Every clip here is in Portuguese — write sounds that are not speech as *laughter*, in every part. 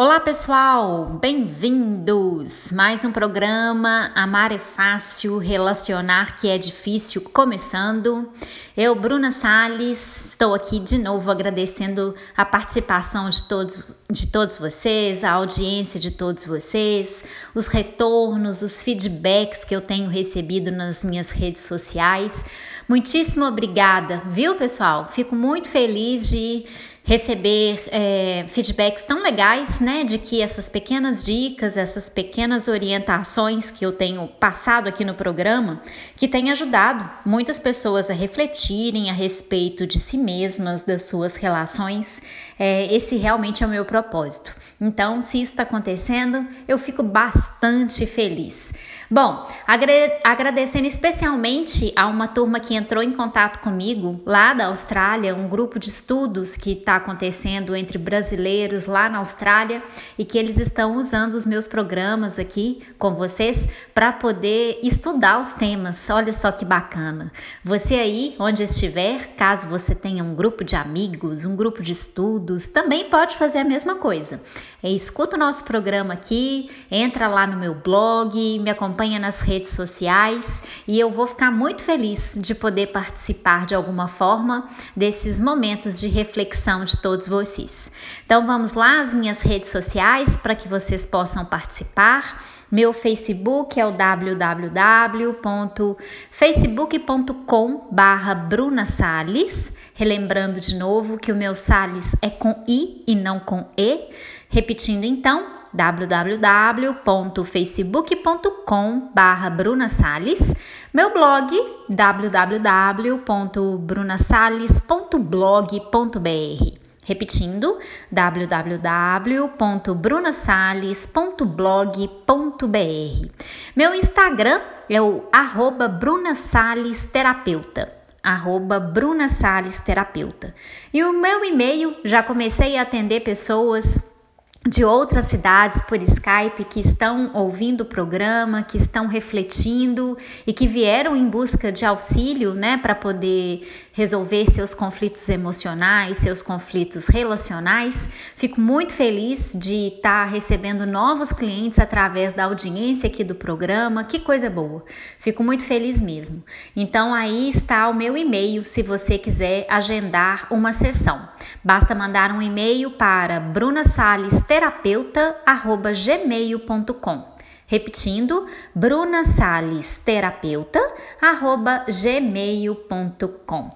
Olá pessoal, bem-vindos! Mais um programa Amar é Fácil, Relacionar que é Difícil começando. Eu, Bruna Salles, estou aqui de novo agradecendo a participação de todos, de todos vocês, a audiência de todos vocês, os retornos, os feedbacks que eu tenho recebido nas minhas redes sociais. Muitíssimo obrigada, viu pessoal? Fico muito feliz de receber é, feedbacks tão legais, né, de que essas pequenas dicas, essas pequenas orientações que eu tenho passado aqui no programa, que tem ajudado muitas pessoas a refletirem a respeito de si mesmas, das suas relações. É, esse realmente é o meu propósito. Então, se isso está acontecendo, eu fico bastante feliz. Bom, agradecendo especialmente a uma turma que entrou em contato comigo lá da Austrália, um grupo de estudos que está acontecendo entre brasileiros lá na Austrália e que eles estão usando os meus programas aqui com vocês para poder estudar os temas. Olha só que bacana. Você aí, onde estiver, caso você tenha um grupo de amigos, um grupo de estudos, também pode fazer a mesma coisa. É, escuta o nosso programa aqui, entra lá no meu blog, me acompanha nas redes sociais e eu vou ficar muito feliz de poder participar de alguma forma desses momentos de reflexão de todos vocês. Então vamos lá as minhas redes sociais para que vocês possam participar. Meu Facebook é o www.facebook.com barra Bruna Salles. Relembrando de novo que o meu Salles é com I e não com E. Repetindo então, www.facebook.com barra Bruna Salles, meu blog www.brunasales.blog.br. Repetindo, www.brunasales.blog.br. Meu Instagram é o arroba Bruna Salles Terapeuta arroba Bruna Salles Terapeuta. E o meu e-mail, já comecei a atender pessoas de outras cidades por Skype que estão ouvindo o programa, que estão refletindo e que vieram em busca de auxílio, né, para poder resolver seus conflitos emocionais, seus conflitos relacionais. Fico muito feliz de estar tá recebendo novos clientes através da audiência aqui do programa. Que coisa boa. Fico muito feliz mesmo. Então aí está o meu e-mail se você quiser agendar uma sessão. Basta mandar um e-mail para brunasalesterapeuta@gmail.com. Repetindo, brunasalesterapeuta@gmail.com.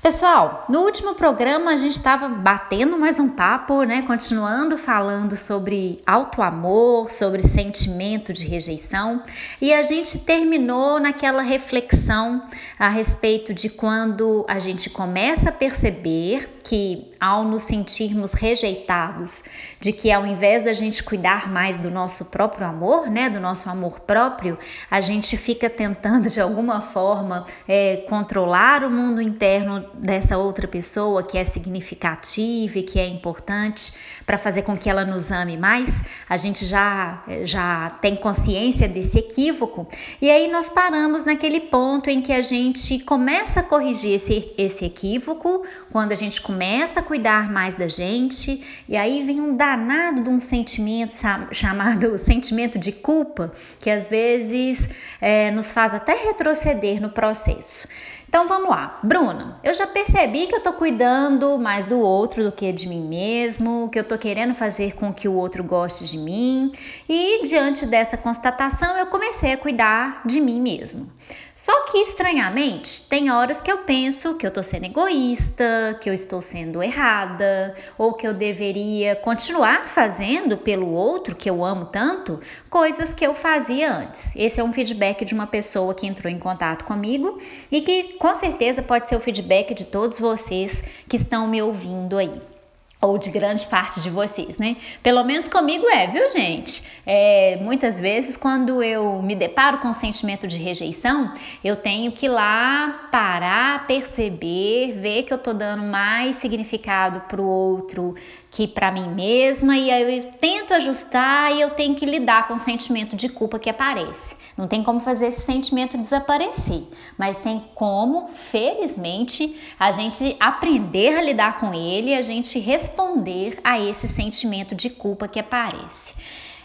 Pessoal, no último programa a gente estava batendo mais um papo, né? Continuando falando sobre alto amor, sobre sentimento de rejeição, e a gente terminou naquela reflexão a respeito de quando a gente começa a perceber que ao nos sentirmos rejeitados, de que ao invés da gente cuidar mais do nosso próprio amor, né, do nosso amor próprio, a gente fica tentando de alguma forma é, controlar o mundo interno dessa outra pessoa que é significativa e que é importante para fazer com que ela nos ame mais, a gente já já tem consciência desse equívoco. E aí nós paramos naquele ponto em que a gente começa a corrigir esse, esse equívoco. Quando a gente começa a cuidar mais da gente e aí vem um danado de um sentimento chamado *laughs* sentimento de culpa que às vezes é, nos faz até retroceder no processo. Então vamos lá, Bruna. Eu já percebi que eu tô cuidando mais do outro do que de mim mesmo, que eu tô querendo fazer com que o outro goste de mim, e diante dessa constatação eu comecei a cuidar de mim mesmo. Só que estranhamente, tem horas que eu penso que eu tô sendo egoísta, que eu estou sendo errada, ou que eu deveria continuar fazendo pelo outro que eu amo tanto, coisas que eu fazia antes. Esse é um feedback de uma pessoa que entrou em contato comigo e que com certeza pode ser o feedback de todos vocês que estão me ouvindo aí ou de grande parte de vocês, né? Pelo menos comigo é, viu, gente? É, muitas vezes, quando eu me deparo com o sentimento de rejeição, eu tenho que ir lá parar, perceber, ver que eu tô dando mais significado pro outro que para mim mesma e aí eu tento ajustar e eu tenho que lidar com o sentimento de culpa que aparece. Não tem como fazer esse sentimento desaparecer, mas tem como, felizmente, a gente aprender a lidar com ele e a gente responder a esse sentimento de culpa que aparece.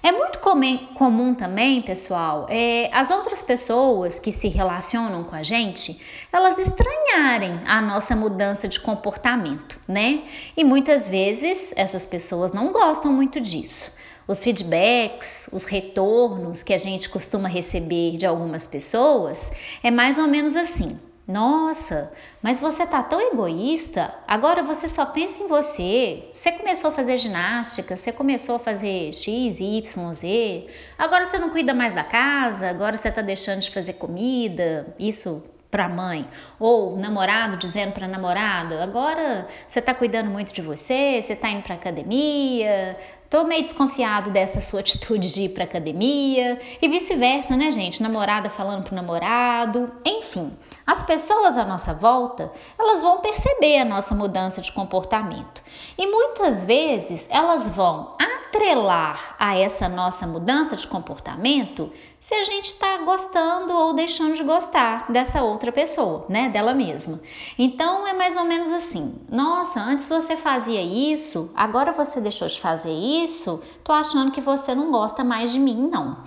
É muito comum também, pessoal, é, as outras pessoas que se relacionam com a gente, elas estranharem a nossa mudança de comportamento, né? E muitas vezes essas pessoas não gostam muito disso. Os feedbacks, os retornos que a gente costuma receber de algumas pessoas é mais ou menos assim. Nossa, mas você tá tão egoísta, agora você só pensa em você. Você começou a fazer ginástica, você começou a fazer X, Y, Z, agora você não cuida mais da casa, agora você tá deixando de fazer comida. Isso para mãe, ou namorado dizendo para namorado, agora você tá cuidando muito de você, você tá indo para academia, Tô meio desconfiado dessa sua atitude de ir pra academia e vice-versa, né, gente? Namorada falando pro namorado. Enfim, as pessoas à nossa volta, elas vão perceber a nossa mudança de comportamento. E muitas vezes elas vão atrelar a essa nossa mudança de comportamento se a gente está gostando ou deixando de gostar dessa outra pessoa, né, dela mesma. Então é mais ou menos assim: nossa, antes você fazia isso, agora você deixou de fazer isso, tô achando que você não gosta mais de mim, não.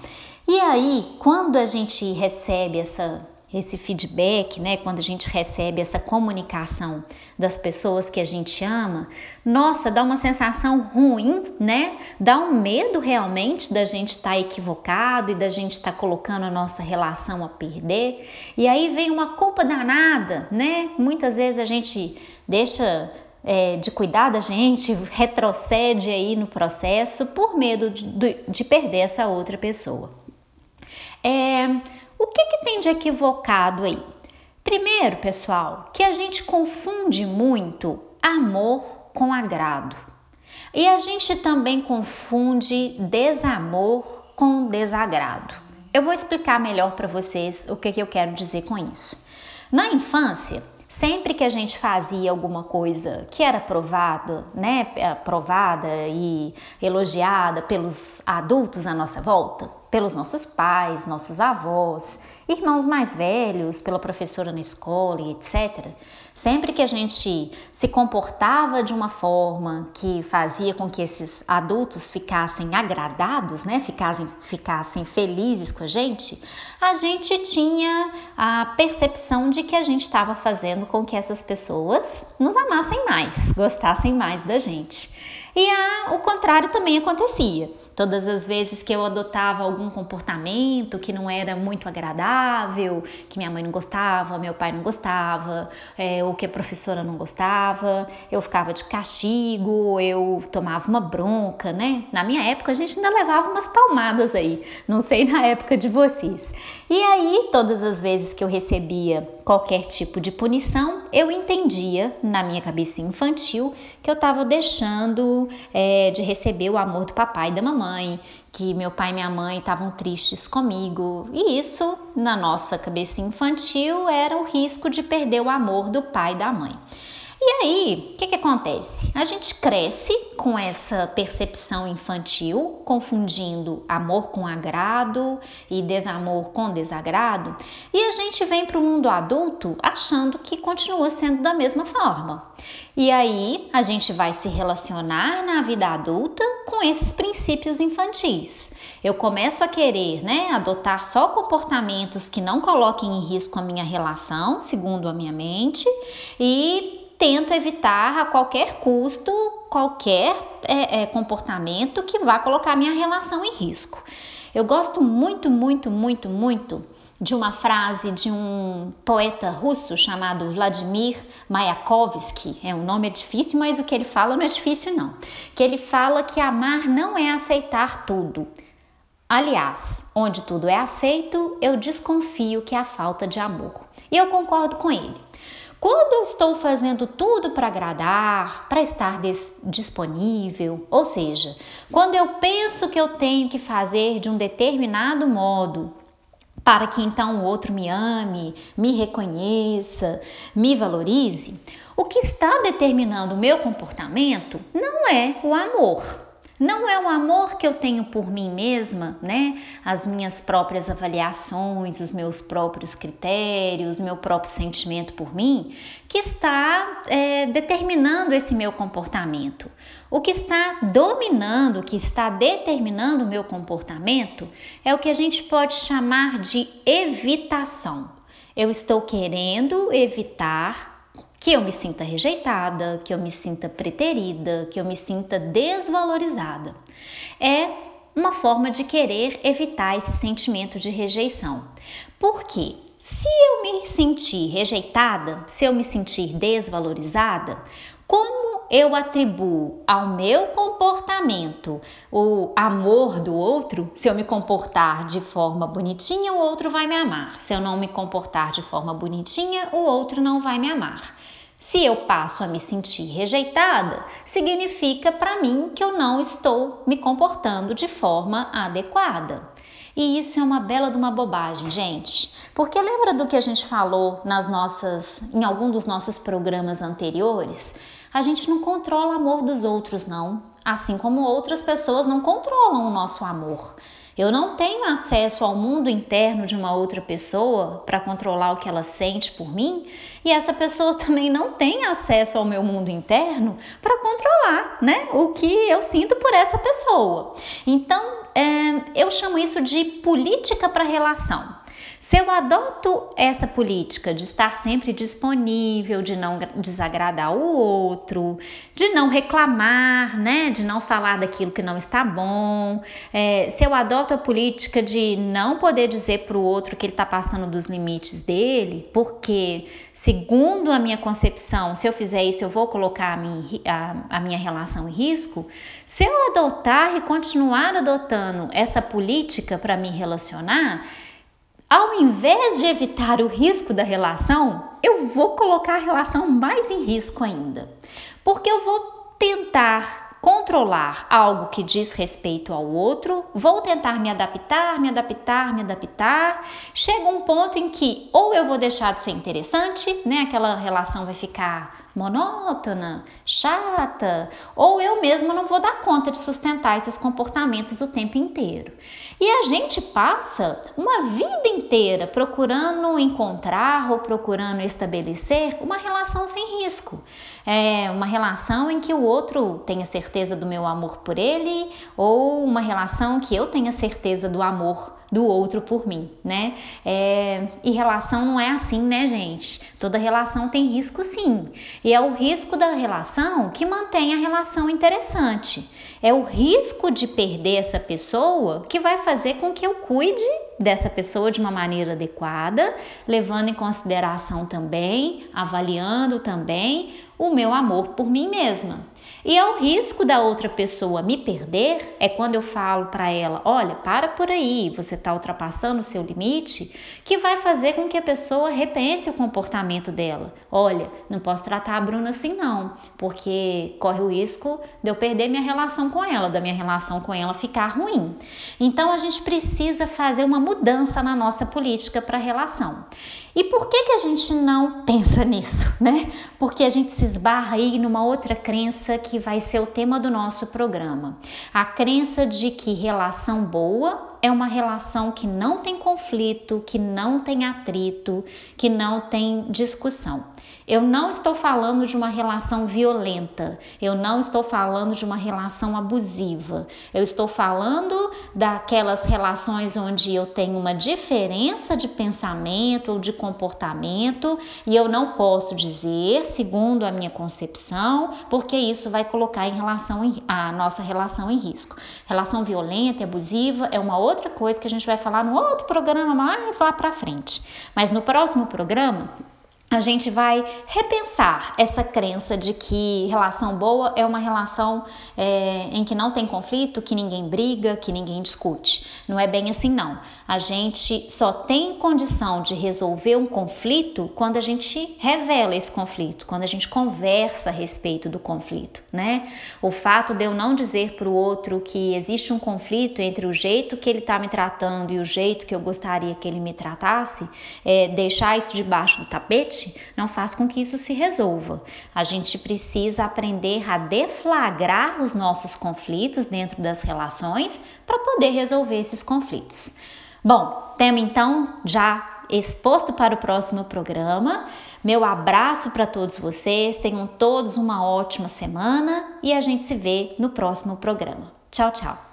E aí, quando a gente recebe essa esse feedback, né, quando a gente recebe essa comunicação das pessoas que a gente ama, nossa, dá uma sensação ruim, né? Dá um medo realmente da gente estar tá equivocado e da gente estar tá colocando a nossa relação a perder. E aí vem uma culpa danada, né? Muitas vezes a gente deixa é, de cuidar da gente, retrocede aí no processo por medo de, de perder essa outra pessoa. É, o que, que tem de equivocado aí? Primeiro, pessoal, que a gente confunde muito amor com agrado. E a gente também confunde desamor com desagrado. Eu vou explicar melhor para vocês o que, que eu quero dizer com isso. Na infância, sempre que a gente fazia alguma coisa que era aprovada, né, aprovada e elogiada pelos adultos à nossa volta, pelos nossos pais, nossos avós, irmãos mais velhos, pela professora na escola e etc. Sempre que a gente se comportava de uma forma que fazia com que esses adultos ficassem agradados, né, ficassem, ficassem felizes com a gente, a gente tinha a percepção de que a gente estava fazendo com que essas pessoas nos amassem mais, gostassem mais da gente. E a, o contrário também acontecia. Todas as vezes que eu adotava algum comportamento que não era muito agradável, que minha mãe não gostava, meu pai não gostava, é, ou que a professora não gostava, eu ficava de castigo, eu tomava uma bronca, né? Na minha época a gente ainda levava umas palmadas aí, não sei na época de vocês. E aí, todas as vezes que eu recebia qualquer tipo de punição, eu entendia na minha cabeça infantil que eu estava deixando é, de receber o amor do papai e da mamãe, que meu pai e minha mãe estavam tristes comigo. E isso, na nossa cabeça infantil, era o risco de perder o amor do pai e da mãe. E aí, o que, que acontece? A gente cresce com essa percepção infantil, confundindo amor com agrado e desamor com desagrado, e a gente vem para o mundo adulto achando que continua sendo da mesma forma. E aí, a gente vai se relacionar na vida adulta com esses princípios infantis. Eu começo a querer, né, adotar só comportamentos que não coloquem em risco a minha relação, segundo a minha mente, e tento evitar a qualquer custo qualquer é, é, comportamento que vá colocar minha relação em risco. Eu gosto muito, muito, muito, muito de uma frase de um poeta russo chamado Vladimir Mayakovsky. É, o nome é difícil, mas o que ele fala não é difícil não. Que ele fala que amar não é aceitar tudo. Aliás, onde tudo é aceito, eu desconfio que a falta de amor. E eu concordo com ele. Quando eu estou fazendo tudo para agradar, para estar disponível, ou seja, quando eu penso que eu tenho que fazer de um determinado modo para que então o outro me ame, me reconheça, me valorize, o que está determinando o meu comportamento não é o amor. Não é o amor que eu tenho por mim mesma, né? As minhas próprias avaliações, os meus próprios critérios, meu próprio sentimento por mim, que está é, determinando esse meu comportamento. O que está dominando, o que está determinando o meu comportamento é o que a gente pode chamar de evitação. Eu estou querendo evitar que eu me sinta rejeitada, que eu me sinta preterida, que eu me sinta desvalorizada. É uma forma de querer evitar esse sentimento de rejeição. Por quê? Se eu me sentir rejeitada, se eu me sentir desvalorizada, como eu atribuo ao meu comportamento o amor do outro, se eu me comportar de forma bonitinha, o outro vai me amar. Se eu não me comportar de forma bonitinha, o outro não vai me amar. Se eu passo a me sentir rejeitada, significa para mim que eu não estou me comportando de forma adequada. E isso é uma bela de uma bobagem, gente. Porque lembra do que a gente falou nas nossas em algum dos nossos programas anteriores? A gente não controla o amor dos outros, não. Assim como outras pessoas não controlam o nosso amor. Eu não tenho acesso ao mundo interno de uma outra pessoa para controlar o que ela sente por mim, e essa pessoa *laughs* também não tem acesso ao meu mundo interno para controlar, né, o que eu sinto por essa pessoa. Então, é, eu chamo isso de política para relação. Se eu adoto essa política de estar sempre disponível, de não desagradar o outro, de não reclamar, né, de não falar daquilo que não está bom, é, se eu adoto a política de não poder dizer para o outro que ele está passando dos limites dele, porque segundo a minha concepção, se eu fizer isso eu vou colocar a minha, a, a minha relação em risco, se eu adotar e continuar adotando essa política para me relacionar, ao invés de evitar o risco da relação, eu vou colocar a relação mais em risco ainda. Porque eu vou tentar controlar algo que diz respeito ao outro, vou tentar me adaptar, me adaptar, me adaptar. Chega um ponto em que ou eu vou deixar de ser interessante, né? Aquela relação vai ficar monótona, chata, ou eu mesma não vou dar conta de sustentar esses comportamentos o tempo inteiro. E a gente passa uma vida inteira procurando encontrar ou procurando estabelecer uma relação sem risco. É uma relação em que o outro tenha certeza do meu amor por ele, ou uma relação que eu tenha certeza do amor do outro por mim, né? É, e relação não é assim, né, gente? Toda relação tem risco sim. E é o risco da relação que mantém a relação interessante. É o risco de perder essa pessoa que vai fazer com que eu cuide dessa pessoa de uma maneira adequada, levando em consideração também, avaliando também o meu amor por mim mesma. E ao risco da outra pessoa me perder é quando eu falo para ela: olha, para por aí, você está ultrapassando o seu limite, que vai fazer com que a pessoa repense o comportamento dela. Olha, não posso tratar a Bruna assim não, porque corre o risco de eu perder minha relação com ela, da minha relação com ela ficar ruim. Então a gente precisa fazer uma mudança na nossa política para a relação. E por que, que a gente não pensa nisso, né? Porque a gente se esbarra aí numa outra crença que vai ser o tema do nosso programa. A crença de que relação boa é uma relação que não tem conflito, que não tem atrito, que não tem discussão. Eu não estou falando de uma relação violenta, eu não estou falando de uma relação abusiva, eu estou falando daquelas relações onde eu tenho uma diferença de pensamento ou de comportamento e eu não posso dizer, segundo a minha concepção, porque isso vai colocar em relação a nossa relação em risco. Relação violenta e abusiva é uma outra coisa que a gente vai falar no outro programa mais lá para frente. Mas no próximo programa a gente vai repensar essa crença de que relação boa é uma relação é, em que não tem conflito, que ninguém briga, que ninguém discute. Não é bem assim, não. A gente só tem condição de resolver um conflito quando a gente revela esse conflito, quando a gente conversa a respeito do conflito, né? O fato de eu não dizer para o outro que existe um conflito entre o jeito que ele está me tratando e o jeito que eu gostaria que ele me tratasse, é, deixar isso debaixo do tapete não faz com que isso se resolva. A gente precisa aprender a deflagrar os nossos conflitos dentro das relações para poder resolver esses conflitos. Bom, tema então já exposto para o próximo programa. Meu abraço para todos vocês, tenham todos uma ótima semana e a gente se vê no próximo programa. Tchau, tchau.